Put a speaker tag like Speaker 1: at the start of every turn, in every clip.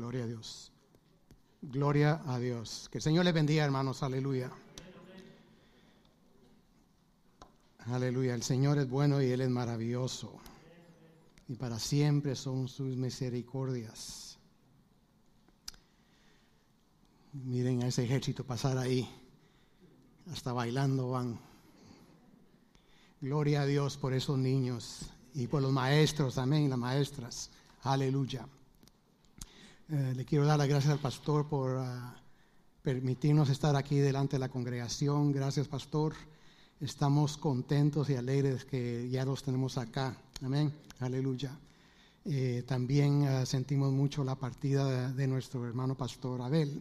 Speaker 1: Gloria a Dios. Gloria a Dios. Que el Señor les bendiga, hermanos. Aleluya. Aleluya. El Señor es bueno y Él es maravilloso. Y para siempre son sus misericordias. Miren a ese ejército pasar ahí. Hasta bailando van. Gloria a Dios por esos niños y por los maestros, amén, las maestras. Aleluya. Eh, le quiero dar las gracias al pastor por ah, permitirnos estar aquí delante de la congregación. Gracias, pastor. Estamos contentos y alegres que ya los tenemos acá. Amén. Aleluya. Eh, también ah, sentimos mucho la partida de, nuestro hermano pastor Abel.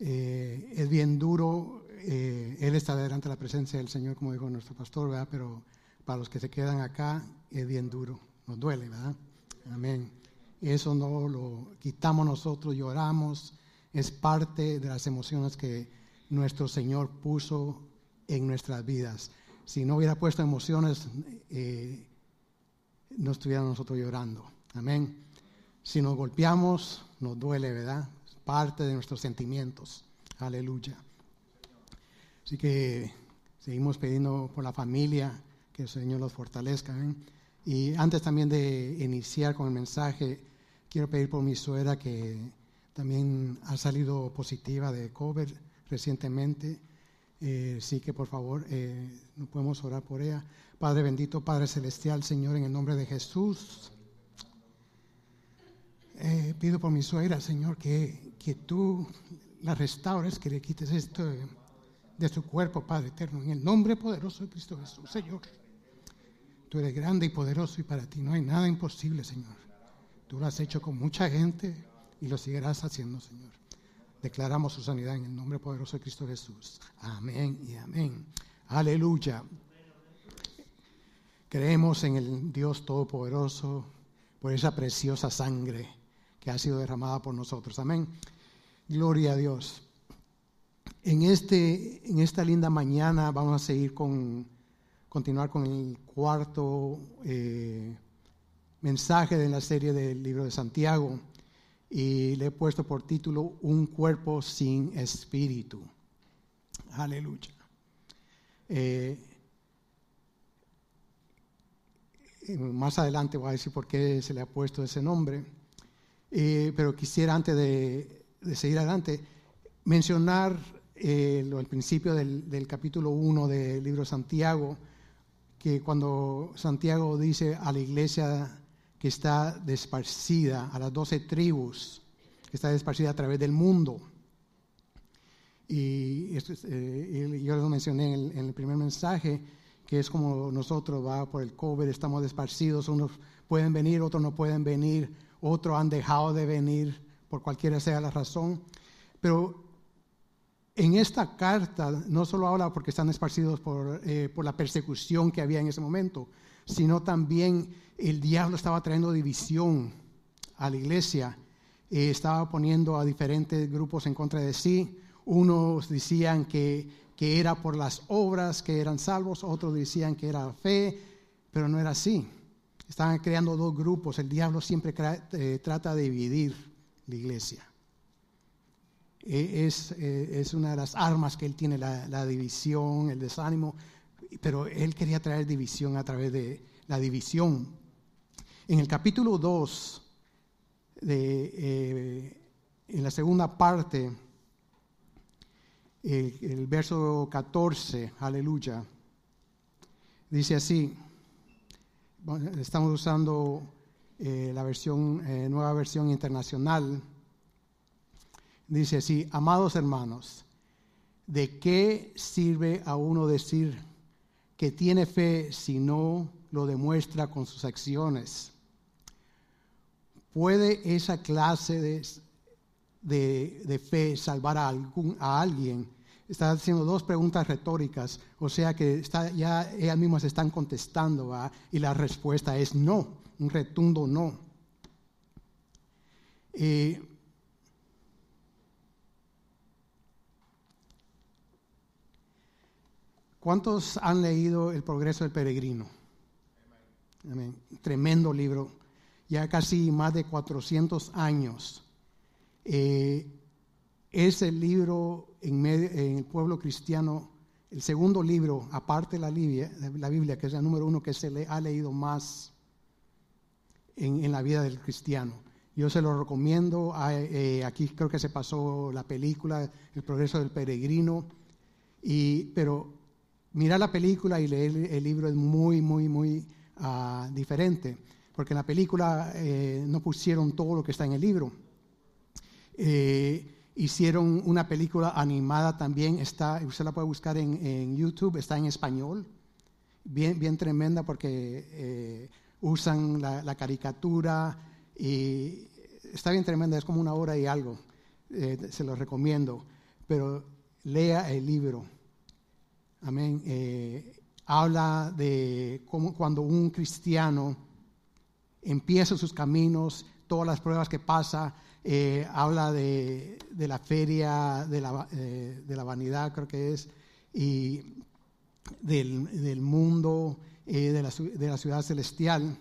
Speaker 1: Eh, es bien duro. él está delante de la presencia del Señor, como dijo nuestro pastor, ¿verdad? Pero para los que se quedan acá es bien duro. Nos duele, ¿verdad? Amén. Eso no lo quitamos nosotros, lloramos, es parte de las emociones que nuestro Señor puso en nuestras vidas. Si no hubiera puesto emociones, eh, no estuviéramos nosotros llorando. Amén. Si nos golpeamos, nos duele, ¿verdad? Es parte de nuestros sentimientos. Aleluya. Así que seguimos pidiendo por la familia, que el Señor los fortalezca. Y antes también de iniciar con el mensaje, Quiero pedir por mi suegra que también ha salido positiva de COVID recientemente. Eh, sí que por favor eh, podemos orar por ella. Padre bendito, Padre celestial, Señor, en el nombre de Jesús. Eh, pido por mi suegra, Señor, que, que tú la restaures, que le quites esto de su cuerpo, Padre eterno, en el nombre poderoso de Cristo Jesús, Señor. Tú eres grande y poderoso y para ti no hay nada imposible, Señor. Tú lo has hecho con mucha gente y lo seguirás haciendo, Señor. Declaramos su sanidad en el nombre poderoso de Cristo Jesús. Amén y amén. Aleluya. Creemos en el Dios Todopoderoso por esa preciosa sangre que ha sido derramada por nosotros. Amén. Gloria a Dios. En, este, en esta linda mañana vamos a seguir con, continuar con el cuarto eh, mensaje de la serie del libro de Santiago y le he puesto por título Un cuerpo sin espíritu. Aleluya. Eh, más adelante voy a decir por qué se le ha puesto ese nombre, eh, pero quisiera antes de, seguir adelante mencionar eh, el principio del, capítulo 1 del libro Santiago, que cuando Santiago dice a la iglesia que está desparcida, a las doce tribus, que está desparcida a través del mundo. Y, eh, yo lo mencioné en el, primer mensaje, que es como nosotros, va por el COVID, estamos desparcidos, unos pueden venir, otros no pueden venir, otros han dejado de venir, por cualquiera sea la razón. Pero en esta carta no solo habla porque están esparcidos por, eh, por la persecución que había en ese momento, sino también el diablo estaba trayendo división a la iglesia, eh, estaba poniendo a diferentes grupos en contra de sí. Unos decían que, era por las obras que eran salvos, otros decían que era fe, pero no era así. Estaban creando dos grupos. El diablo siempre eh, trata de dividir la iglesia. E, eh, es, una de las armas que él tiene, la división, el desánimo, pero él quería traer división a través de la división. En el capítulo 2, de, eh, en la segunda parte, el, verso 14, aleluya, dice así, estamos usando eh, la versión, eh, nueva versión internacional, dice así, amados hermanos, ¿de qué sirve a uno decir que tiene fe si no lo demuestra con sus acciones. ¿Puede esa clase de, de, fe salvar a, algún, a alguien? Está haciendo dos preguntas retóricas, o sea que está, ya ellas mismas están contestando y la respuesta es no, un retundo no. Eh, ¿Cuántos han leído El progreso del peregrino? Tremendo libro. ya casi más de 400 años. Eh, es el libro en, el pueblo cristiano, el segundo libro, aparte de la Biblia, la Biblia, que es el número uno que se le ha leído más en, la vida del cristiano. Yo se lo recomiendo. Eh, aquí creo que se pasó la película, El progreso del peregrino. Y, pero mirar la película y leer el libro es muy, muy, muy ah, diferente. Porque en la película eh, no pusieron todo lo que está en el libro. Eh, hicieron una película animada también, está, usted la puede buscar en, YouTube, está en español, bien, bien tremenda porque usan la, caricatura y está bien tremenda, es como una hora y algo, eh, se lo recomiendo, pero lea el libro. Amén. Eh, habla de cómo cuando un cristiano empieza sus caminos, todas las pruebas que pasa, eh, habla de, la feria de la, de la, vanidad, creo que es, y del, del mundo eh, de, la, de, la, ciudad celestial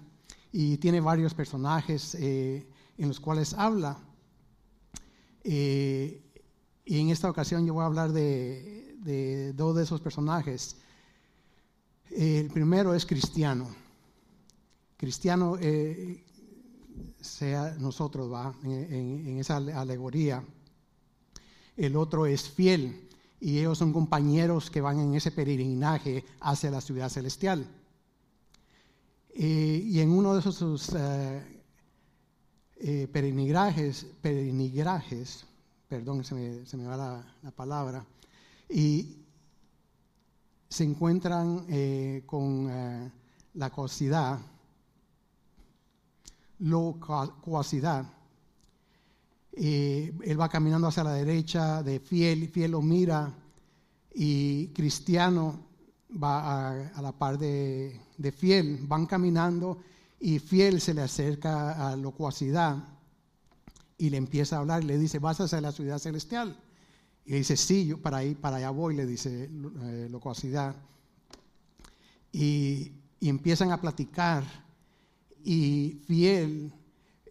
Speaker 1: y tiene varios personajes eh, en los cuales habla. Eh, y en esta ocasión yo voy a hablar de, de dos de esos personajes. El primero es cristiano. Cristiano, sea nosotros, va, en, esa alegoría. El otro es fiel y ellos son compañeros que van en ese peregrinaje hacia la ciudad celestial. Eh, y en uno de esos eh, eh, peregrinajes, perdón, se me, se me va la, palabra, y se encuentran con la coacidad, locuacidad. él va caminando hacia la derecha de fiel, fiel lo mira y cristiano va a la par de de fiel, van caminando y fiel se le acerca a locuacidad y le empieza a hablar le dice, vas hacia la ciudad celestial. Y dice, sí, yo para, ahí, para allá voy, le dice eh, locuacidad. Y, empiezan a platicar y fiel,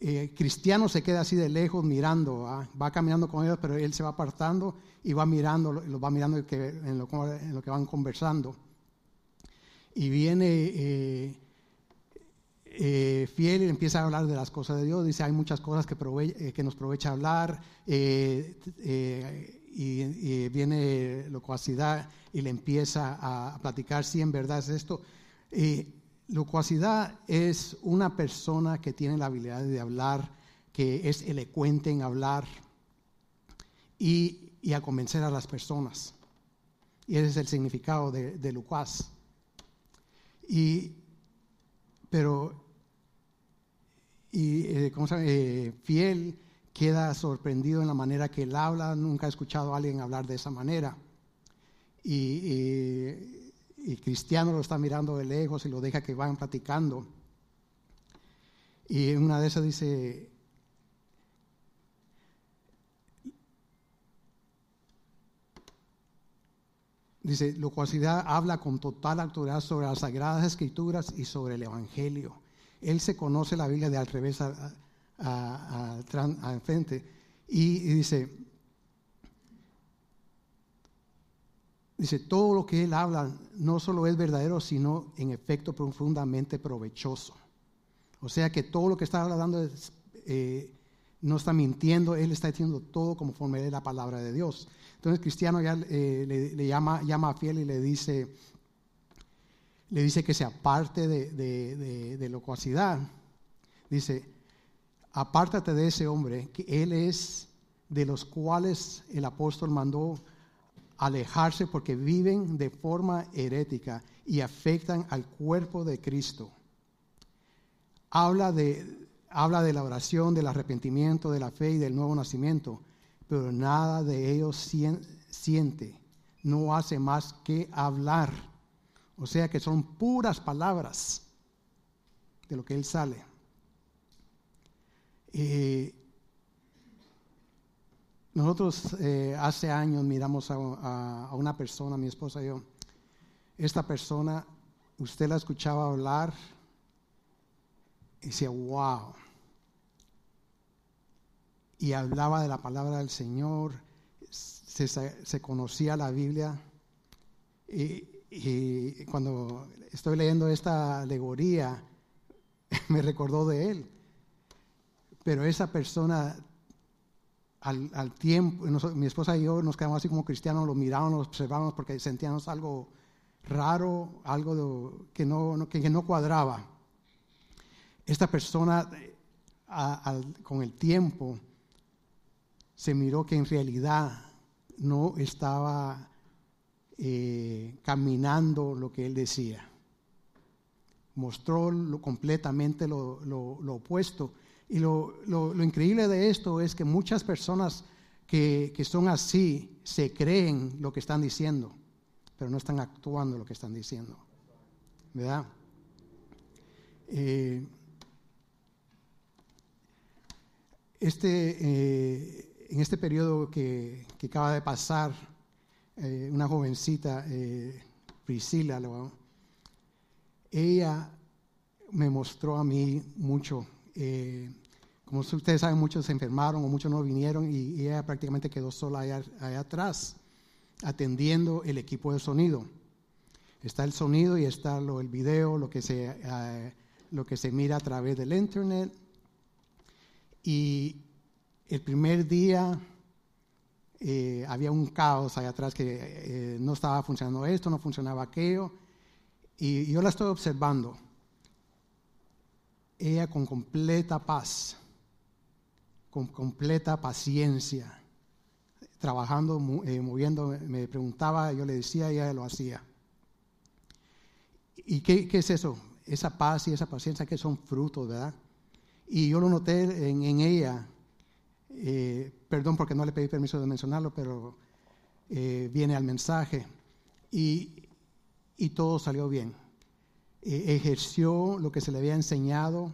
Speaker 1: eh, cristiano se queda así de lejos mirando, ¿ah? va caminando con ellos, pero él se va apartando y va mirando, lo, va mirando en lo que van conversando y viene eh, eh, fiel y empieza a hablar de las cosas de Dios. Dice, hay muchas cosas que, eh, nos aprovecha hablar. Y, viene locuacidad y le empieza a, platicar si en verdad es esto. locuacidad es una persona que tiene la habilidad de hablar, que es elocuente en hablar y, a convencer a las personas. Y ese es el significado de, de locuaz. Y, pero, y, eh, ¿cómo se llama? Eh, fiel queda sorprendido en la manera que él habla, nunca he escuchado a alguien hablar de esa manera. Y, y, Cristiano lo está mirando de lejos y lo deja que vayan platicando. Y en una de esas dice, Dice, locuacidad habla con total autoridad sobre las sagradas escrituras y sobre el Evangelio. Él se conoce la Biblia de al revés al frente. Y, dice, dice, todo lo que él habla no solo es verdadero, sino en efecto profundamente provechoso. O sea que todo lo que está hablando eh, no está mintiendo, él está diciendo todo conforme de la palabra de Dios. Entonces Cristiano ya eh, le, llama, llama a fiel y le dice, le dice que se aparte de, de, de, locuacidad. Dice, apártate de ese hombre, que él es de los cuales el apóstol mandó alejarse porque viven de forma herética y afectan al cuerpo de Cristo. Habla de, habla de la oración, del arrepentimiento, de la fe y del nuevo nacimiento pero nada de ellos siente, no hace más que hablar. O sea que son puras palabras de lo que él sale. Eh, nosotros eh, hace años miramos a, una persona, mi esposa y yo. Esta persona, usted la escuchaba hablar y decía, wow, y hablaba de la palabra del Señor, se, se conocía la Biblia. Y, y, cuando estoy leyendo esta alegoría, me recordó de él. Pero esa persona, al, al tiempo, mi esposa y yo nos quedamos así como cristianos, lo mirábamos, lo observábamos porque sentíamos algo raro, algo que, no, que, no cuadraba. Esta persona, con el tiempo, se miró que en realidad no estaba eh, caminando lo que él decía. Mostró completamente lo, opuesto. Y lo, increíble de esto es que muchas personas que, que son así se creen lo que están diciendo pero no están actuando lo que están diciendo. ¿Verdad? Eh, este, eh, en este periodo que, acaba de pasar, eh, una jovencita, Priscila, ella me mostró a mí mucho. Como ustedes saben, muchos se enfermaron o muchos no vinieron y, ella prácticamente quedó sola allá atrás atendiendo el equipo de sonido. Está el sonido y está lo, el video, lo que, se, eh, lo que se mira a través del internet. Y el primer día eh, había un caos allá atrás que eh, no estaba funcionando esto, no funcionaba aquello. Y yo la estoy observando. Ella con completa paz, con completa paciencia trabajando, eh, moviendo, me preguntaba, yo le decía ella lo hacía. ¿Y qué, es eso? Esa paz y esa paciencia que son frutos, ¿verdad? Y yo lo noté en, ella, eh, perdón porque no le pedí permiso de mencionarlo, pero eh, viene al mensaje, y todo salió bien. ejerció lo que se le había enseñado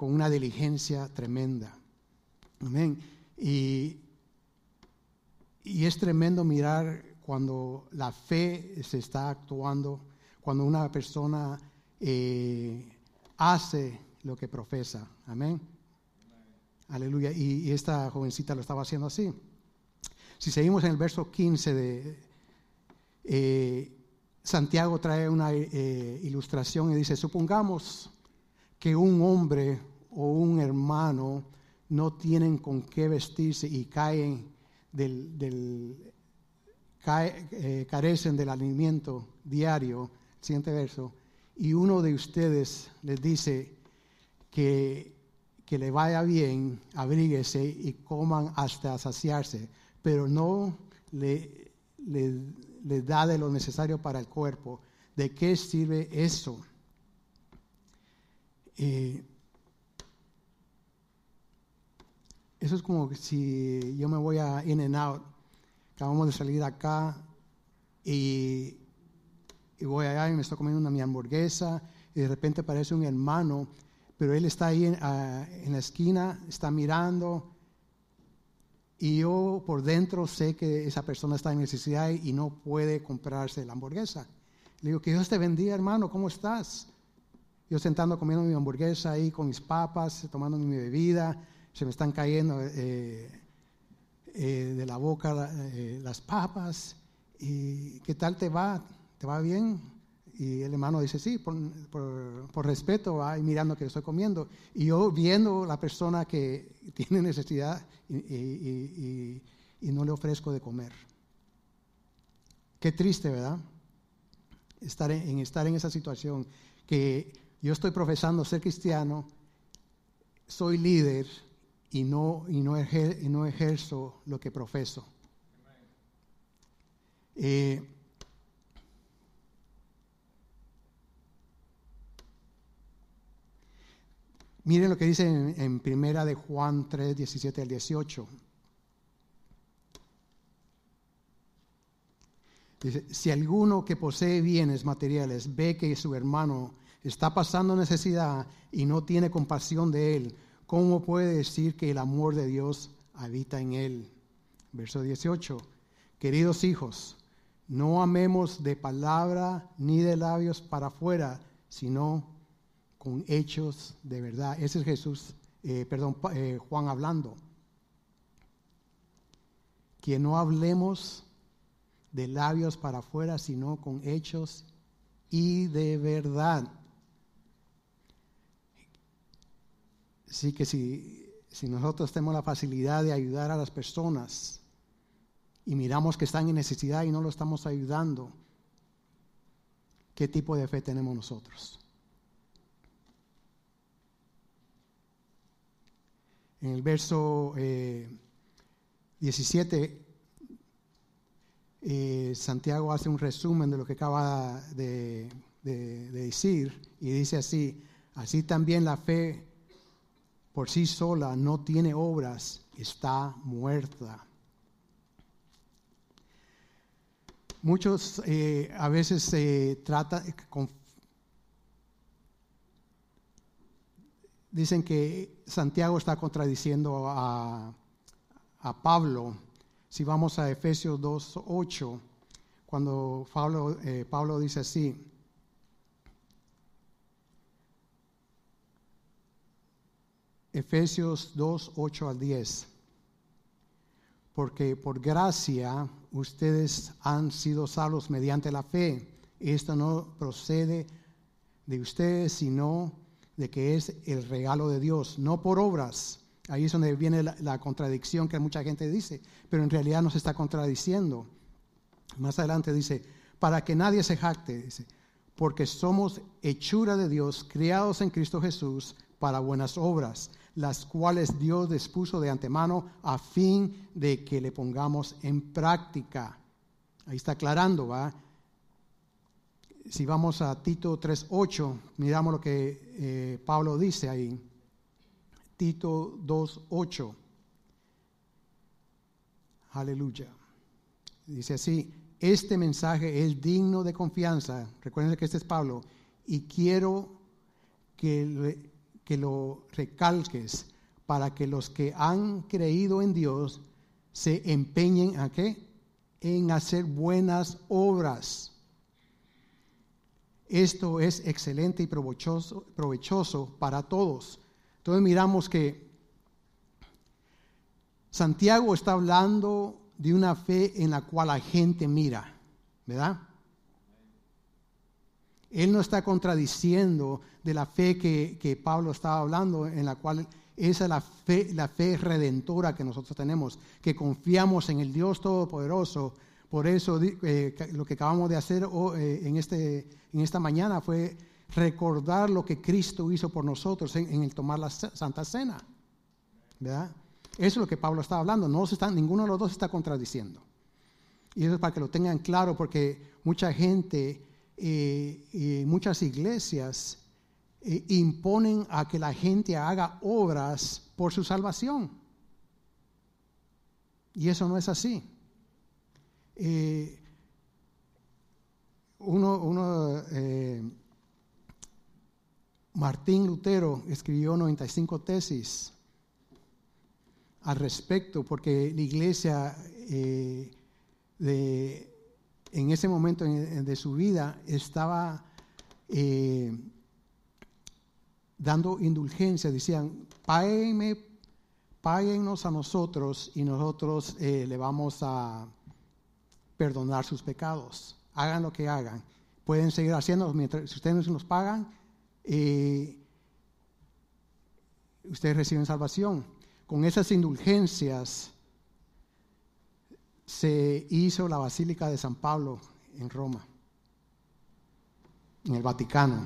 Speaker 1: con una diligencia tremenda. Amén. Y y es tremendo mirar cuando la fe se está actuando, cuando una persona eh, hace lo que profesa. Amén. Aleluya. Y, esta jovencita lo estaba haciendo así. Si seguimos en el verso 15 de eh, Santiago trae una eh, ilustración y dice, supongamos que un hombre o un hermano no tienen con qué vestirse y caen del, eh, carecen del alimento diario, siguiente verso, y uno de ustedes les dice que, que le vaya bien, abríguese y coman hasta saciarse, pero no le, le, da de lo necesario para el cuerpo. ¿De qué sirve eso? Eh, Eso es como si yo me voy a In and Out, acabamos de salir acá y, voy allá y me estoy comiendo una mi hamburguesa y de repente aparece un hermano, pero él está ahí en, ah, en la esquina, está mirando y yo por dentro sé que esa persona está en necesidad y no puede comprarse la hamburguesa. Le digo, que Dios te bendiga, hermano, ¿cómo estás? Yo sentando comiendo mi hamburguesa ahí con mis papas, tomando mi bebida, se me están cayendo eh, eh, de la boca eh, las papas. ¿Y qué tal te va? ¿Te va bien? Y el hermano dice, sí, por, respeto, va mirando que estoy comiendo. Y yo viendo la persona que tiene necesidad y, no le ofrezco de comer. Qué triste, ¿verdad? Estar en, estar en esa situación que yo estoy profesando ser cristiano, soy líder, y no, y no, no ejerzo lo que profeso. Eh, miren lo que dice en, primera de Juan 3, 17 al 18. Dice, si alguno que posee bienes materiales ve que su hermano está pasando necesidad y no tiene compasión de él, ¿cómo puede decir que el amor de Dios habita en él? Verso 18. Queridos hijos, no amemos de palabra ni de labios para afuera, sino con hechos de verdad. Ese es Jesús eh, perdón, eh, Juan hablando, que no hablemos de labios para afuera, sino con hechos y de verdad. Así que si, si nosotros tenemos la facilidad de ayudar a las personas y miramos que están en necesidad y no lo estamos ayudando, ¿qué tipo de fe tenemos nosotros? En el verso 17, eh, eh, Santiago hace un resumen de lo que acaba de, de decir y dice así, así también la fe por sí sola no tiene obras, está muerta. Muchos eh, a veces se trata, dicen que Santiago está contradiciendo a, Pablo. Si vamos a Efesios 2.8, cuando Pablo, eh, Pablo dice así, Efesios 2, 8 al 10. Porque por gracia ustedes han sido salvos mediante la fe. Esto no procede de ustedes, sino de que es el regalo de Dios, no por obras. Ahí es donde viene la, contradicción que mucha gente dice, pero en realidad no se está contradiciendo. Más adelante dice, para que nadie se jacte, dice, porque somos hechura de Dios, criados en Cristo Jesús para buenas obras, las cuales Dios dispuso de antemano a fin de que le pongamos en práctica. Ahí está aclarando, ¿va? Si vamos a Tito 3.8, miramos lo que eh, Pablo dice ahí. Tito 2.8. Aleluya. Dice así, este mensaje es digno de confianza. Recuerden que este es Pablo. Y quiero que que lo recalques para que los que han creído en Dios se empeñen a? En hacer buenas obras. Esto es excelente y provechoso, provechoso para todos. Entonces miramos que Santiago está hablando de una fe en la cual la gente mira, ¿verdad? Él no está contradiciendo de la fe que, Pablo estaba hablando, en la cual esa es la fe, la fe redentora que nosotros tenemos, que confiamos en el Dios Todopoderoso. Por eso eh, lo que acabamos de hacer eh, en, este, en esta mañana fue recordar lo que Cristo hizo por nosotros en, el tomar la Santa Cena. ¿Verdad? Eso es lo que Pablo está hablando. No se está, ninguno de los dos está contradiciendo. Y eso es para que lo tengan claro, porque mucha gente y muchas iglesias eh, imponen a que la gente haga obras por su salvación. Y eso no es así. Eh, uno, eh, Martín Lutero escribió 95 tesis al respecto, porque la iglesia de en ese momento de su vida estaba eh, dando indulgencia, decían, páguenme, páguennos a nosotros y nosotros eh, le vamos a perdonar sus pecados. Hagan lo que hagan. Pueden seguir haciendo, mientras si ustedes nos pagan, eh, ustedes reciben salvación. Con esas indulgencias, se hizo la Basílica de San Pablo en Roma, en el Vaticano,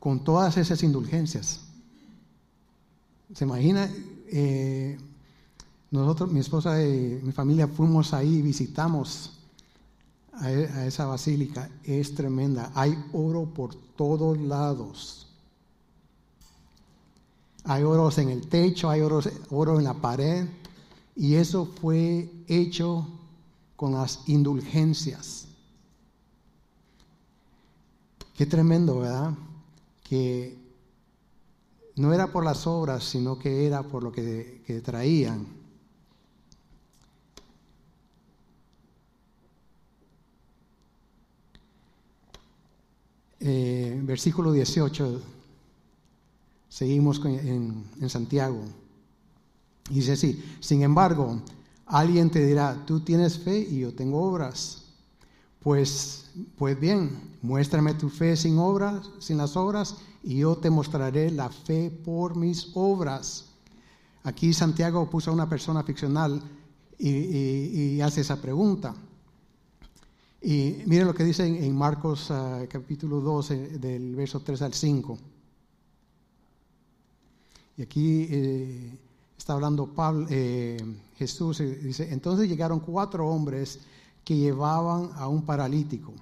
Speaker 1: con todas esas indulgencias. ¿Se imagina? Eh, nosotros, mi esposa y mi familia fuimos ahí, visitamos a, a esa basílica. Es tremenda. Hay oro por todos lados. Hay oros en el techo, hay oro en la pared. Y eso fue hecho con las indulgencias. Qué tremendo, ¿verdad? Que no era por las obras, sino que era por lo que, traían. Eh, versículo 18 Seguimos en, en Santiago. Dice así, sin embargo, alguien te dirá, tú tienes fe y yo tengo obras. Pues, pues bien, muéstrame tu fe sin obras, sin las obras, y yo te mostraré la fe por mis obras. Aquí Santiago puso a una persona ficcional y, hace esa pregunta. Y miren lo que dice en, Marcos ah, capítulo 12, del verso 3 al 5. Y aquí eh, está hablando eh, Jesús, dice, entonces llegaron cuatro hombres que llevaban a un paralítico.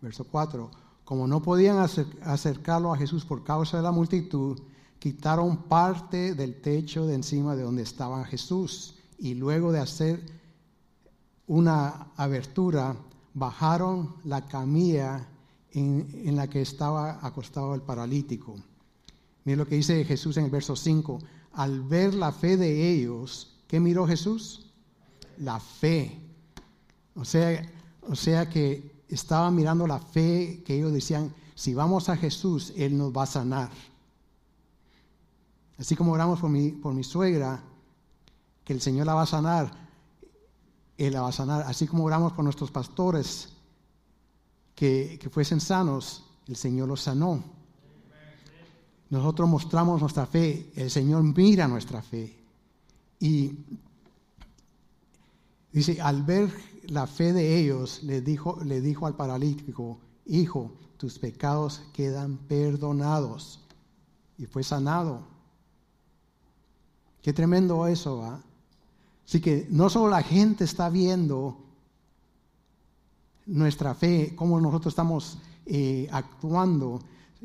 Speaker 1: Verso 4. Como no podían acercarlo a Jesús por causa de la multitud, quitaron parte del techo de encima de donde estaba Jesús y luego de hacer una abertura, bajaron la camilla en, en la que estaba acostado el paralítico. Miren lo que dice Jesús en el verso 5. Al ver la fe de ellos, ¿qué miró Jesús? La fe. O sea, o sea que estaba mirando la fe que ellos decían, si vamos a Jesús, Él nos va a sanar. Así como oramos por mi, por mi suegra, que el Señor la va a sanar, Él la va a sanar. Así como oramos por nuestros pastores, que, que fuesen sanos, el Señor los sanó. Nosotros mostramos nuestra fe, el Señor mira nuestra fe. Y dice, al ver la fe de ellos, le dijo, le dijo al paralítico, hijo, tus pecados quedan perdonados. Y fue sanado. Qué tremendo eso, ¿va? Así que no solo la gente está viendo nuestra fe, cómo nosotros estamos eh, actuando,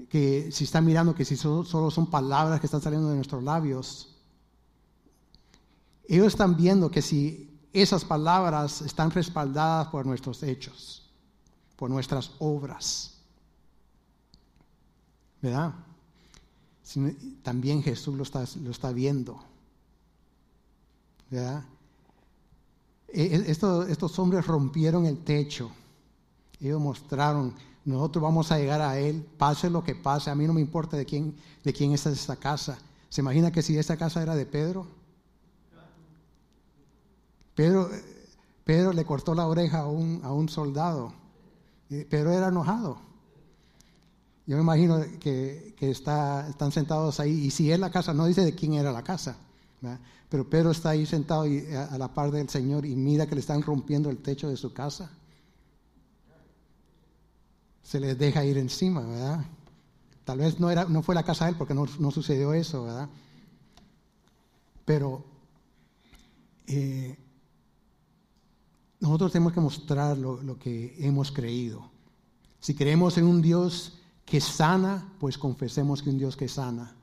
Speaker 1: que si están mirando que si solo, son palabras que están saliendo de nuestros labios, ellos están viendo que si esas palabras están respaldadas por nuestros hechos, por nuestras obras. ¿Verdad? También Jesús lo está, lo está viendo. ¿verdad? E, e, estos, hombres rompieron el techo. Ellos mostraron, nosotros vamos a llegar a Él, pase lo que pase, a mí no me importa de quién, de quién es esta casa. ¿Se imagina que si esta casa era de Pedro? Pedro, Pedro le cortó la oreja a un, a un soldado. Pedro era enojado. Yo me imagino que, está, están sentados ahí, y si es la casa, no dice de quién era la casa. Pero Pedro está ahí sentado a la par del Señor y mira que le están rompiendo el techo de su casa. Se les deja ir encima, ¿verdad? Tal vez no, era, no fue la casa de él porque no, sucedió eso, ¿verdad? Pero eh, nosotros tenemos que mostrar lo, lo que hemos creído. Si creemos en un Dios que sana, pues confesemos que un Dios que sana.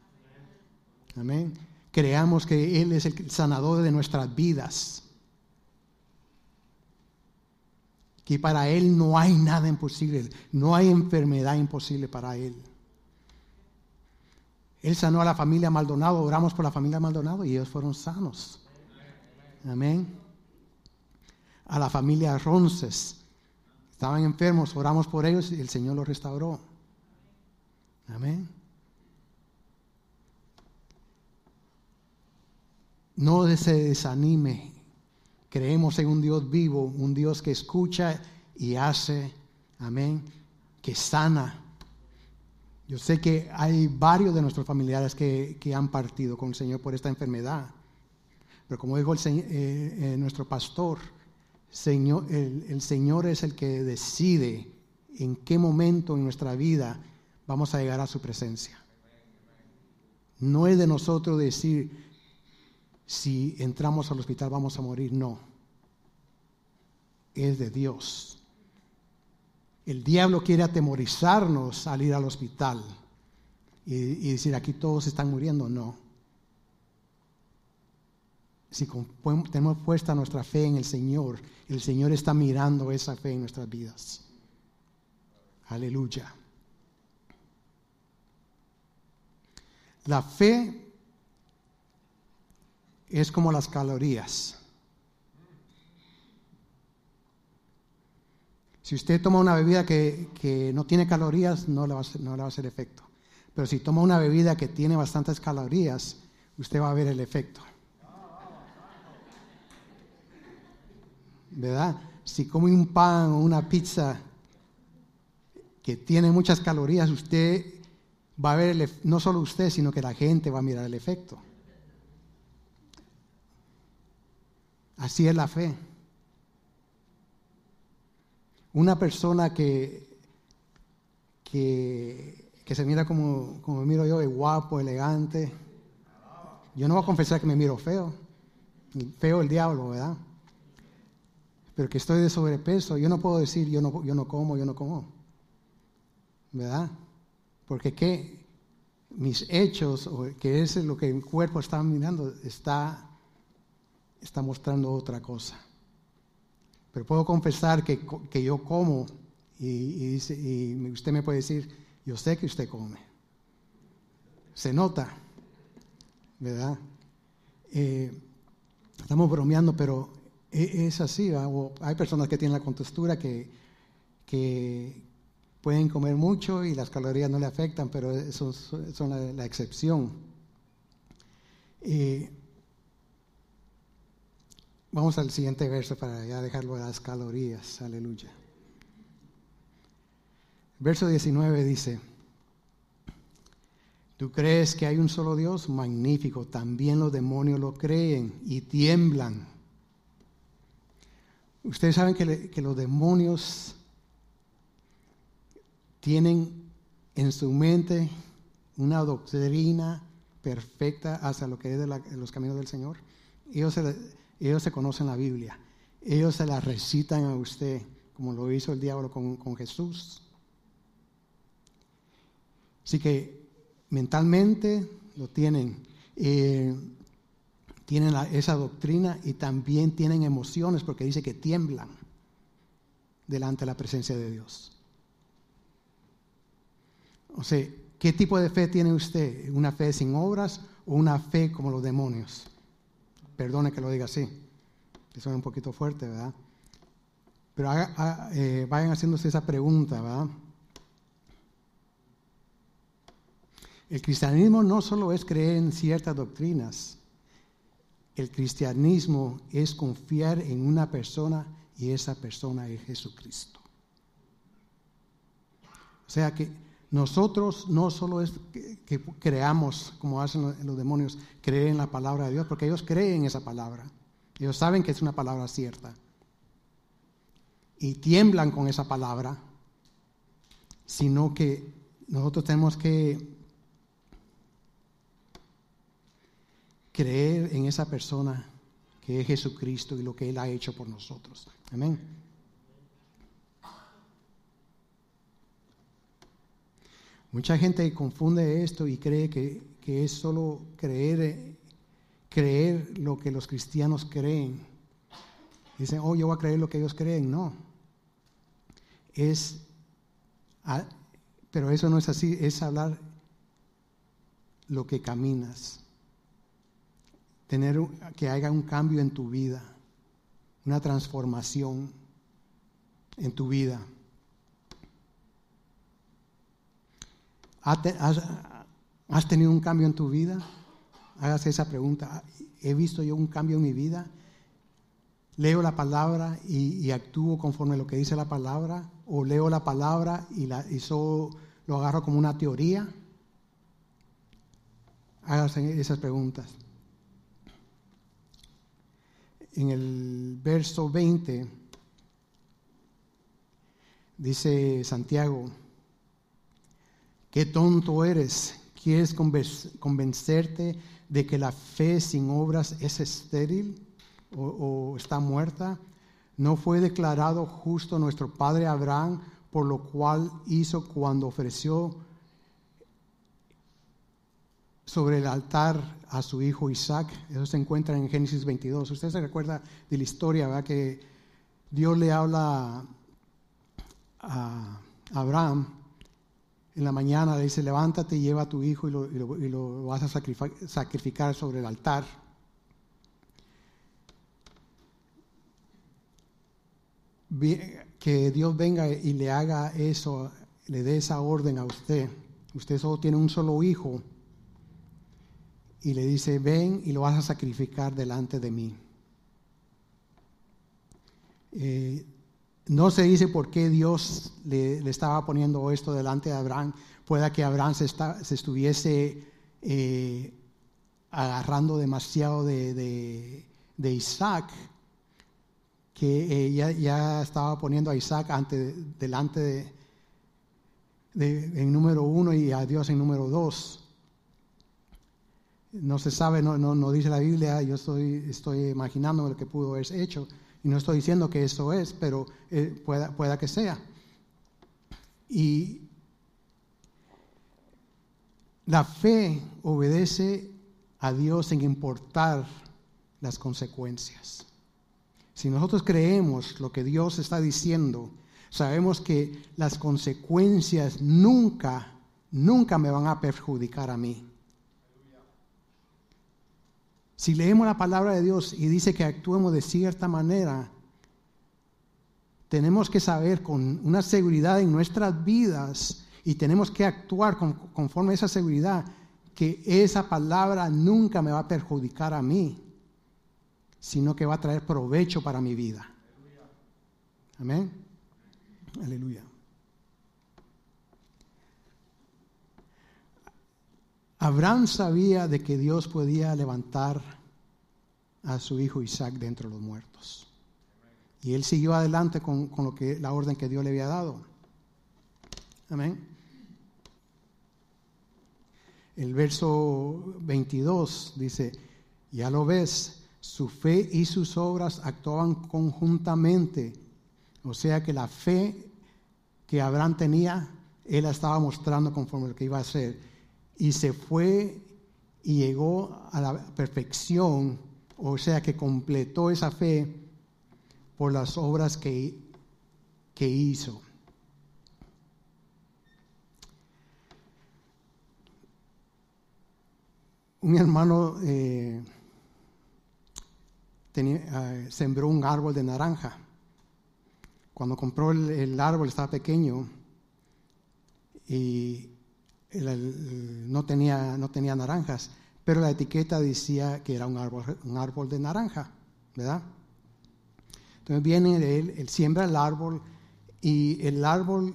Speaker 1: Amén creamos que Él es el sanador de nuestras vidas. Que para Él no hay nada imposible, no hay enfermedad imposible para Él. Él sanó a la familia Maldonado, oramos por la familia Maldonado y ellos fueron sanos. Amén. A la familia Ronces, estaban enfermos, oramos por ellos y el Señor los restauró. Amén. No se desanime. Creemos en un Dios vivo, un Dios que escucha y hace, amén, que sana. Yo sé que hay varios de nuestros familiares que, han partido con el Señor por esta enfermedad. Pero como dijo el, eh, eh, nuestro pastor, Señor, el Señor es el que decide en qué momento en nuestra vida vamos a llegar a su presencia. No es de nosotros decir, si entramos al hospital vamos a morir. No. Es de Dios. El diablo quiere atemorizarnos al ir al hospital y, decir aquí todos están muriendo. No. Si tenemos puesta nuestra fe en el Señor, el Señor está mirando esa fe en nuestras vidas. Aleluya. La fe es como las calorías. Si usted toma una bebida que, no tiene calorías, no le, va a no le va a hacer efecto. Pero si toma una bebida que tiene bastantes calorías, usted va a ver el efecto. ¿Verdad? Si come un pan o una pizza que tiene muchas calorías, usted va a ver, no solo usted, sino que la gente va a mirar el efecto. Así es la fe. Una persona que, que, se mira como, como me miro yo, de guapo, elegante. Yo no voy a confesar que me miro feo. Feo el diablo, ¿verdad? Pero que estoy de sobrepeso, yo no puedo decir yo no, yo no como, yo no como. ¿Verdad? Porque qué mis hechos, que es lo que el cuerpo está mirando, está, está mostrando otra cosa. Pero puedo confesar que, yo como y, usted me puede decir, yo sé que usted come. Se nota, ¿verdad? Eh, estamos bromeando, pero e, es así. hay personas que tienen la contextura que, que pueden comer mucho y las calorías no le afectan, pero eso son la, excepción. Eh, Vamos al siguiente verso para ya dejarlo a las calorías. Aleluya. Verso 19 dice, ¿tú crees que hay un solo Dios? Magnífico. También los demonios lo creen y tiemblan. Ustedes saben que, los demonios tienen en su mente una doctrina perfecta hacia lo que es de, los caminos del Señor. Ellos se, ellos se conocen la Biblia. Ellos se la recitan a usted, como lo hizo el diablo con, Jesús. Así que mentalmente lo tienen. Eh, tienen esa doctrina y también tienen emociones porque dice que tiemblan delante de la presencia de Dios. O sea, ¿qué tipo de fe tiene usted? ¿Una fe sin obras o una fe como los demonios? Perdone que lo diga así. Eso es un poquito fuerte, ¿verdad? Pero eh, vayan haciéndose esa pregunta, ¿verdad? El cristianismo no solo es creer en ciertas doctrinas. El cristianismo es confiar en una persona y esa persona es Jesucristo. O sea que nosotros no solo es que, creamos, como hacen los, demonios, creer en la palabra de Dios, porque ellos creen en esa palabra. Ellos saben que es una palabra cierta. Y tiemblan con esa palabra, sino que nosotros tenemos que creer en esa persona que es Jesucristo y lo que Él ha hecho por nosotros. Amén. Mucha gente confunde esto y cree que, es solo creer, creer lo que los cristianos creen. Dicen, oh, yo voy a creer lo que ellos creen. No. Es, pero eso no es así, es hablar lo que caminas. Tener que haga un cambio en tu vida, una transformación en tu vida. ¿Has tenido un cambio en tu vida? Hágase esa pregunta. ¿He visto yo un cambio en mi vida? ¿Leo la palabra y, actúo conforme a lo que dice la palabra? ¿O leo la palabra y, la, lo agarro como una teoría? Hágase esas preguntas. En el verso 20 dice Santiago, Qué tonto eres. ¿Quieres convencerte de que la fe sin obras es estéril o, está muerta? ¿No fue declarado justo nuestro padre Abraham por lo cual hizo cuando ofreció sobre el altar a su hijo Isaac? Eso se encuentra en Génesis 22. Usted se recuerda de la historia, ¿verdad? Que Dios le habla a Abraham en la mañana le dice, levántate y lleva a tu hijo y lo, vas a sacrificar sobre el altar. Que Dios venga y le haga eso, le dé esa orden a usted, usted solo tiene un solo hijo, y le dice, ven y lo vas a sacrificar delante de mí. Eh, no se dice por qué Dios le, estaba poniendo esto delante de Abraham. Pueda que Abraham se, estuviese eh, agarrando demasiado de, Isaac, que eh, ya, estaba poniendo a Isaac ante, delante de, en número uno y a Dios en número dos. No se sabe, no, no, dice la Biblia, yo estoy, estoy imaginando lo que pudo haber hecho. Y no estoy diciendo que eso es, pero eh, pueda, pueda que sea. Y la fe obedece a Dios sin importar las consecuencias. Si nosotros creemos lo que Dios está diciendo, sabemos que las consecuencias nunca, nunca me van a perjudicar a mí. Si leemos la palabra de Dios y dice que actuemos de cierta manera, tenemos que saber con una seguridad en nuestras vidas y tenemos que actuar conforme a esa seguridad que esa palabra nunca me va a perjudicar a mí, sino que va a traer provecho para mi vida. Amén. Aleluya. Abraham sabía de que Dios podía levantar a su hijo Isaac de entre los muertos. Y él siguió adelante con, lo que, la orden que Dios le había dado. Amén. El verso 22 dice, ya lo ves, su fe y sus obras actuaban conjuntamente. O sea que la fe que Abraham tenía, él la estaba mostrando conforme lo que iba a hacer y se fue y llegó a la perfección, o sea que completó esa fe por las obras que, que hizo. Un hermano eh, tenía, sembró un árbol de naranja. Cuando compró el, el árbol estaba pequeño y no, tenía, no tenía naranjas, pero la etiqueta decía que era un árbol, un árbol de naranja, ¿verdad? Entonces viene él, siembra el árbol y el árbol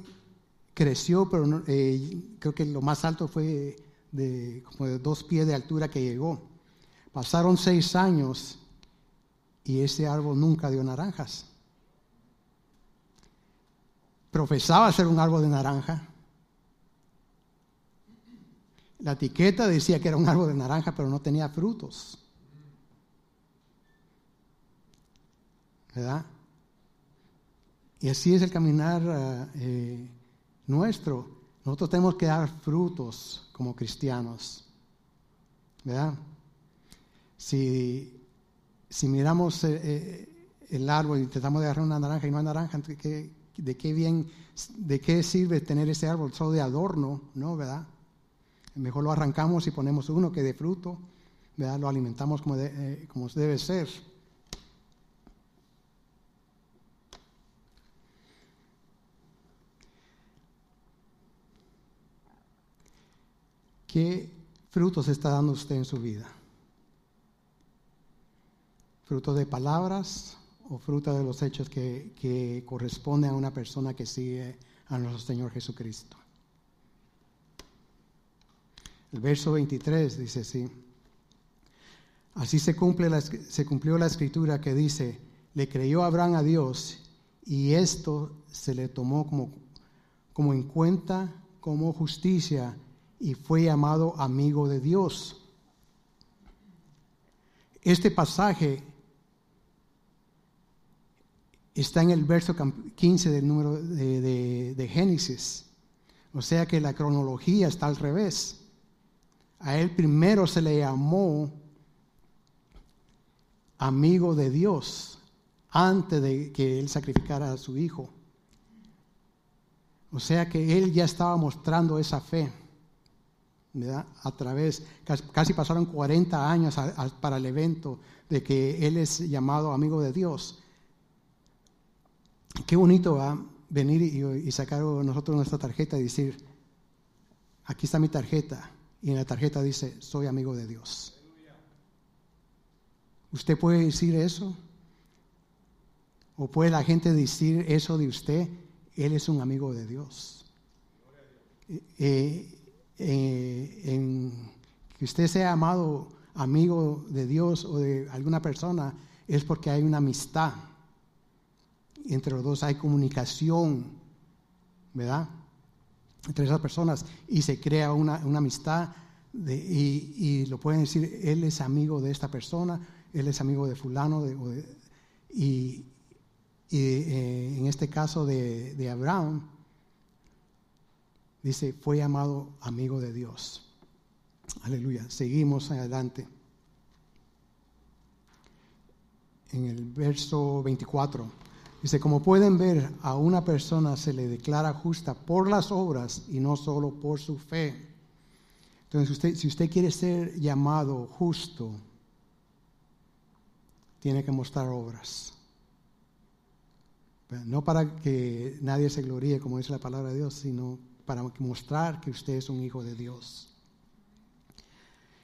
Speaker 1: creció, pero eh, creo que lo más alto fue de como de dos pies de altura que llegó. Pasaron seis años y ese árbol nunca dio naranjas. Profesaba ser un árbol de naranja, la etiqueta decía que era un árbol de naranja, pero no tenía frutos. ¿Verdad? Y así es el caminar eh, eh, nuestro. Nosotros tenemos que dar frutos como cristianos. ¿Verdad? Si, si miramos eh, el árbol y intentamos de agarrar una naranja y no hay naranja, ¿de qué, de qué bien, de qué sirve tener ese árbol? Solo de adorno, ¿no? ¿Verdad? Mejor lo arrancamos y ponemos uno que dé fruto, ¿verdad? lo alimentamos como, eh, como debe ser. ¿Qué frutos está dando usted en su vida? ¿Fruto de palabras o fruto de los hechos que, que corresponden a una persona que sigue a nuestro Señor Jesucristo? El verso 23 dice así. Así se, cumple se cumplió la escritura que dice, le creyó Abraham a Dios y esto se le tomó como, como en cuenta como justicia y fue llamado amigo de Dios. Este pasaje está en el verso 15 del número de, de Génesis. O sea que la cronología está al revés. A él primero se le llamó amigo de Dios antes de que él sacrificara a su hijo. O sea que él ya estaba mostrando esa fe. A través, casi, pasaron 40 años para el evento de que él es llamado amigo de Dios. Qué bonito va venir y, y sacar nosotros nuestra tarjeta y decir, aquí está mi tarjeta. Y en la tarjeta dice, soy amigo de Dios. ¿Usted puede decir eso? ¿O puede la gente decir eso de usted? Él es un amigo de Dios. Eh, eh, en que usted sea amado amigo de Dios o de alguna persona es porque hay una amistad. Entre los dos hay comunicación, ¿verdad? Entre esas personas y se crea una, amistad y, lo pueden decir, él es amigo de esta persona, él es amigo de fulano, y, eh, en este caso de, de Abraham, dice, fue llamado amigo de Dios. Aleluya. Seguimos adelante. En el verso 24. Dice, como pueden ver, a una persona se le declara justa por las obras y no solo por su fe. Entonces, usted, si usted quiere ser llamado justo, tiene que mostrar obras. No para que nadie se gloríe, como dice la palabra de Dios, sino para mostrar que usted es un hijo de Dios.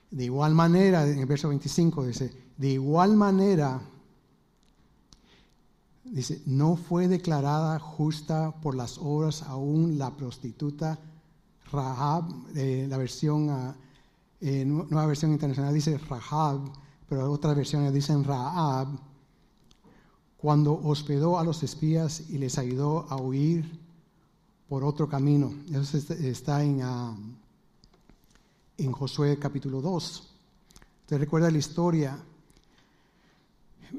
Speaker 1: De igual manera, en el verso 25 dice, de igual manera, dice, no fue declarada justa por las obras aún la prostituta Rahab, eh, la versión, ah, eh, nueva versión internacional dice Rahab, pero otras versiones dicen Rahab, cuando hospedó a los espías y les ayudó a huir por otro camino. Eso está en... Ah, en Josué capítulo 2. ¿Te recuerda la historia?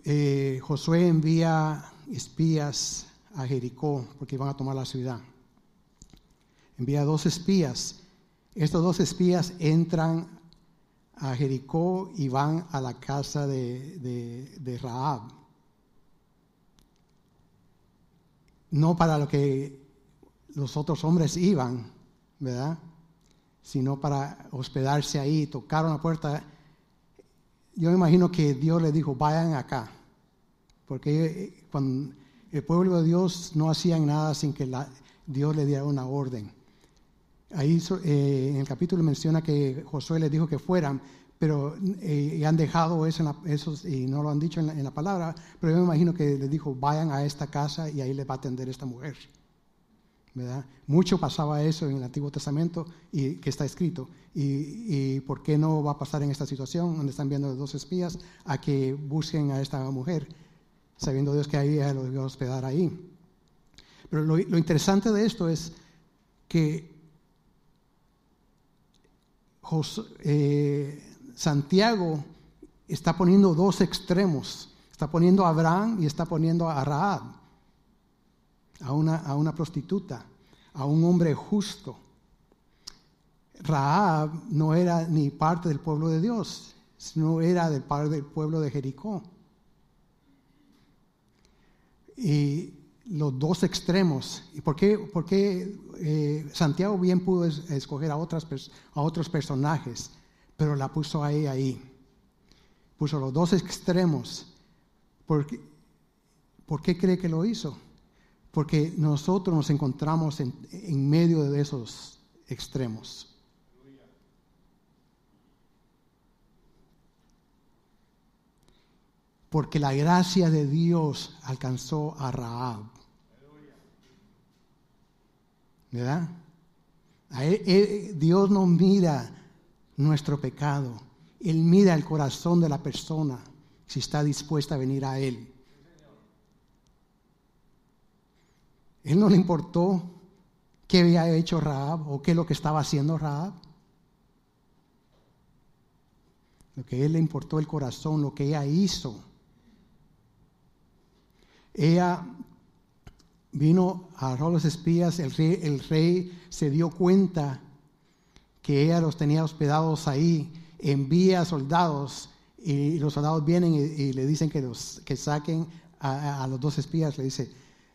Speaker 1: Eh, Josué envía espías a Jericó porque iban a tomar la ciudad. Envía dos espías. Estos dos espías entran a Jericó y van a la casa de, Raab. No para lo que los otros hombres iban, ¿verdad? sino para hospedarse ahí. Tocaron la puerta. Yo imagino que Dios le dijo, vayan acá, porque eh, cuando el pueblo de Dios no hacían nada sin que Dios le diera una orden. Ahí eh, en el capítulo menciona que Josué les dijo que fueran, pero eh, han dejado eso, y no lo han dicho en la, palabra, pero yo me imagino que les dijo, vayan a esta casa y ahí les va a atender esta mujer. Mucho pasaba eso en el Antiguo Testamento y que está escrito. Y, por qué no va a pasar en esta situación donde están viendo dos espías a que busquen a esta mujer, sabiendo Dios que ahí lo iba a hospedar ahí? Pero lo, interesante de esto es que eh, Santiago está poniendo dos extremos. Está poniendo a Abraham y está poniendo a Raab a una, a una prostituta, a un hombre justo. Raab no era ni parte del pueblo de Dios, sino era del, del pueblo de Jericó. Y los dos extremos. ¿Y por qué, por eh, Santiago bien pudo escoger a, otras, a otros personajes, pero la puso ahí, ahí? Puso los dos extremos. ¿Por ¿Por qué cree que lo hizo? Porque nosotros nos encontramos en, medio de esos extremos. Porque la gracia de Dios alcanzó a Raab. ¿Verdad? Dios no mira nuestro pecado. Él mira el corazón de la persona si está dispuesta a venir a Él. Él no le importó qué había hecho Raab o qué es lo que estaba haciendo Raab. Lo que a él le importó el corazón, lo que ella hizo. Ella vino a los espías, el rey, se dio cuenta que ella los tenía hospedados ahí, envía soldados y los soldados vienen y, le dicen que, los, que saquen a, los dos espías, le dice,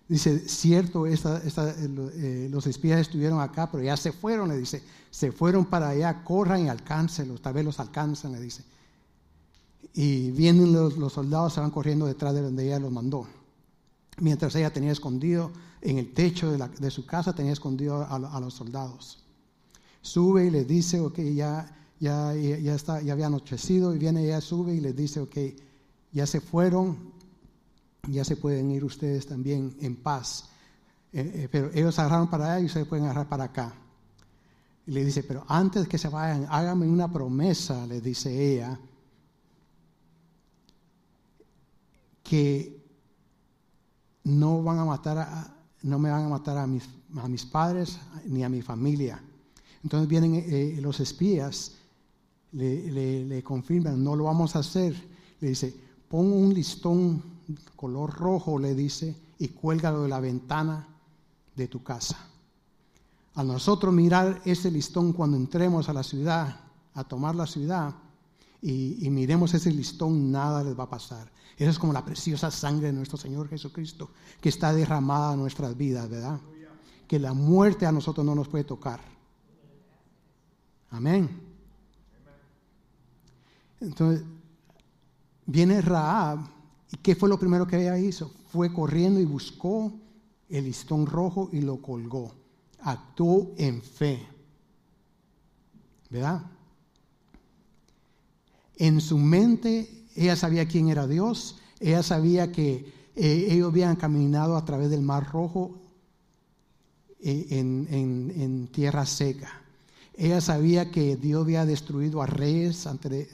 Speaker 1: Dice, cierto, eh, los espías estuvieron acá, pero ya se fueron, le dice. Se fueron para allá, corran y alcáncenlos, tal vez los alcanzan, le dice. Y vienen los, soldados, se van corriendo detrás de donde ella los mandó. Mientras ella tenía escondido en el techo de, su casa, tenía escondido a, los soldados. Sube y les dice, ok, ya, ya, ya, está, ya había anochecido y viene, ella sube y les dice, ok, ya se fueron, ya se pueden ir ustedes también en paz. Eh, eh, pero ellos agarraron para allá y ustedes pueden agarrar para acá. Y le dice, pero antes que se vayan, hágame una promesa, le dice ella, que no van a matar a, no me van a matar a mis, a mis padres ni a mi familia. Entonces vienen eh, los espías, le, le, confirman, no lo vamos a hacer. Le dice, pon un listón color rojo, le dice, y cuélgalo de la ventana de tu casa. A nosotros mirar ese listón cuando entremos a la ciudad, a tomar la ciudad, y, miremos ese listón, nada les va a pasar. Esa es como la preciosa sangre de nuestro Señor Jesucristo que está derramada en nuestras vidas, ¿verdad? Que la muerte a nosotros no nos puede tocar. Amén. Entonces, viene Raab, ¿y qué fue lo primero que ella hizo? Fue corriendo y buscó el listón rojo y lo colgó. Actuó en fe. ¿Verdad? En su mente ella sabía quién era Dios, ella sabía que eh, ellos habían caminado a través del Mar Rojo eh, en, tierra seca. Ella sabía que Dios había destruido a reyes ante,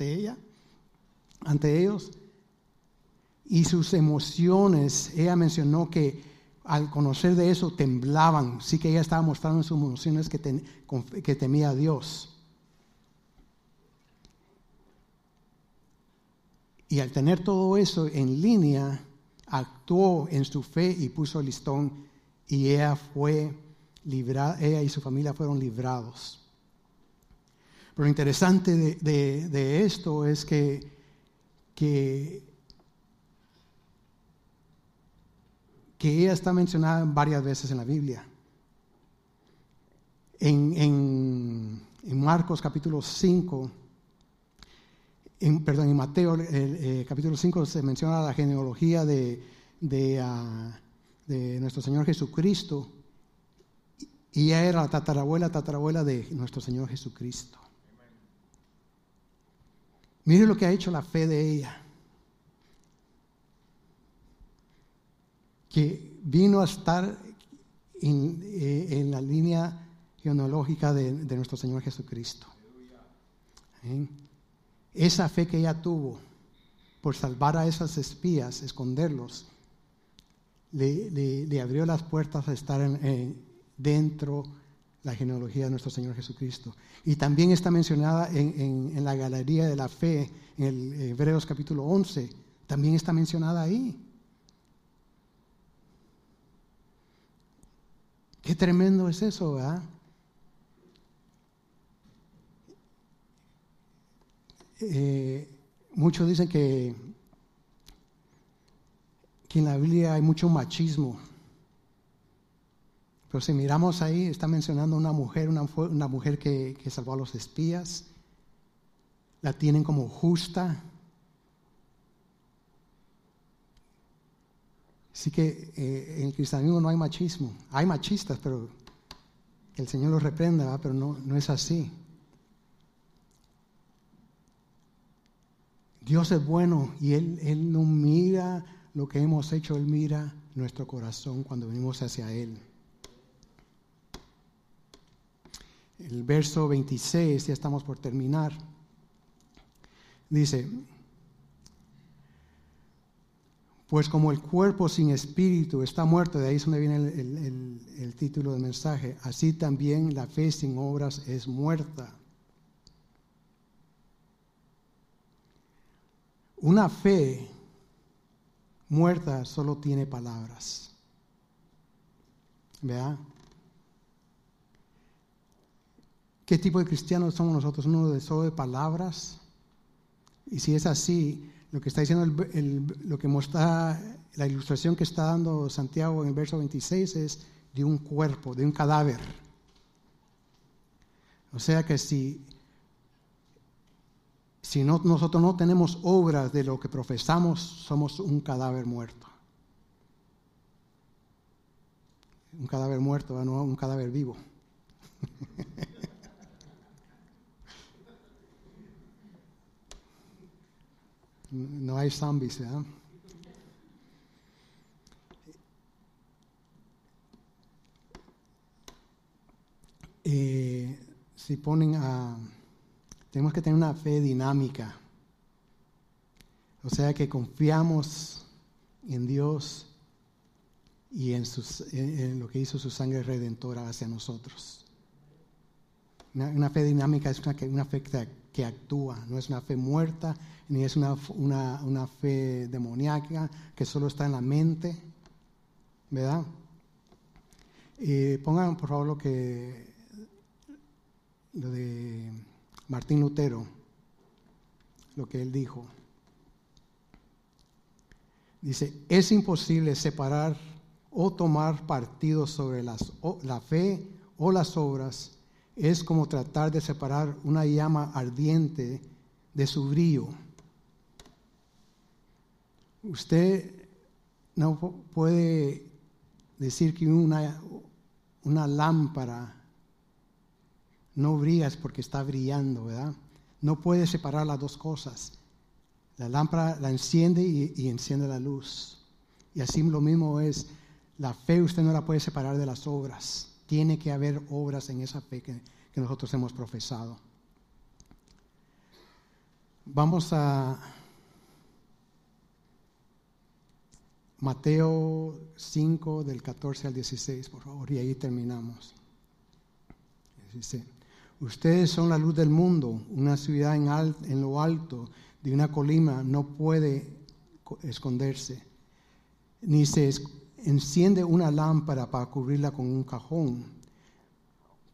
Speaker 1: ella, ante ellos. Y sus emociones, ella mencionó que al conocer de eso temblaban. Sí que ella estaba mostrando sus emociones que, que temía a Dios. Y al tener todo eso en línea, actuó en su fe y puso listón y ella fue librada, ella y su familia fueron librados. Pero lo interesante de, esto es que, que, ella está mencionada varias veces en la Biblia. En, en Marcos capítulo 5 perdón, en Mateo el, capítulo 5 se menciona la genealogía de, ah, de, nuestro Señor Jesucristo y ella era la tatarabuela, tatarabuela de nuestro Señor Jesucristo. Mire lo que ha hecho la fe de ella. Que vino a estar en, eh, la línea genealógica de, nuestro Señor Jesucristo. Esa fe que ella tuvo por salvar a esas espías, esconderlos, le, abrió las puertas a estar en, dentro la genealogía de nuestro Señor Jesucristo. Y también está mencionada en, la galería de la fe, en el Hebreos capítulo 11, también está mencionada ahí. Qué tremendo es eso, ¿verdad? Eh, muchos dicen que, en la Biblia hay mucho machismo. Pero si miramos ahí, está mencionando una mujer, una, una mujer que, que, salvó a los espías. La tienen como justa. Así que eh, en el cristianismo no hay machismo. Hay machistas, pero el Señor los reprenda, pero no, no es así. Dios es bueno y Él, Él no mira lo que hemos hecho, Él mira nuestro corazón cuando venimos hacia Él. El verso 26, ya estamos por terminar, dice, pues como el cuerpo sin espíritu está muerto, de ahí es donde viene el, el título del mensaje, así también la fe sin obras es muerta. Una fe muerta solo tiene palabras. ¿Verdad? ¿Qué tipo de cristianos somos nosotros? ¿Uno de solo de palabras? Y si es así, lo que está diciendo, lo que muestra la ilustración que está dando Santiago en el verso 26 es de un cuerpo, de un cadáver. O sea que si si no, nosotros no tenemos obras de lo que profesamos, somos un cadáver muerto. Un cadáver muerto, no un cadáver vivo. no hay zombies, ¿verdad? Eh, si ponen a... Tenemos que tener una fe dinámica. O sea que confiamos en Dios y en, lo que hizo su sangre redentora hacia nosotros. Una, fe dinámica es una, fe que, actúa, no es una fe muerta, ni es una, fe demoníaca que solo está en la mente, ¿verdad? Y pongan por favor lo que lo de Martín Lutero, lo que él dijo. Dice, es imposible separar o tomar partido sobre las, la fe o las obras es como tratar de separar una llama ardiente de su brillo. Usted no puede decir que una, una lámpara no brilla porque está brillando, ¿verdad? No puede separar las dos cosas. La lámpara la enciende y, enciende la luz. Y así lo mismo es, la fe usted no la puede separar de las obras. Tiene que haber obras en esa fe que, nosotros hemos profesado. Vamos a Mateo 5 del 14 al 16, por favor, y ahí terminamos. Dice, ustedes son la luz del mundo, una ciudad en, lo alto de una colina no puede esconderse, ni se enciende una lámpara para cubrirla con un cajón.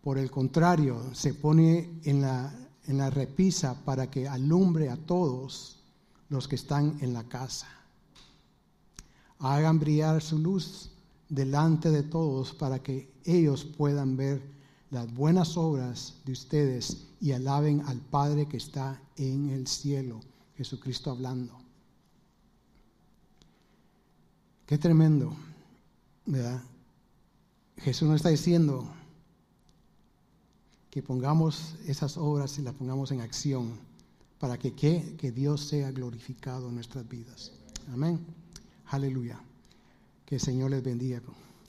Speaker 1: Por el contrario, se pone en la, en la repisa para que alumbre a todos los que están en la casa. Hagan brillar su luz delante de todos para que ellos puedan ver las buenas obras de ustedes y alaben al Padre que está en el cielo. Jesucristo hablando. Qué tremendo. ¿verdad? Jesús nos está diciendo que pongamos esas obras y las pongamos en acción para que, que Dios sea glorificado en nuestras vidas. Amén. Aleluya. Que el Señor les bendiga.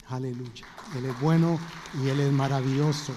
Speaker 1: Aleluya. Él es bueno y Él es maravilloso.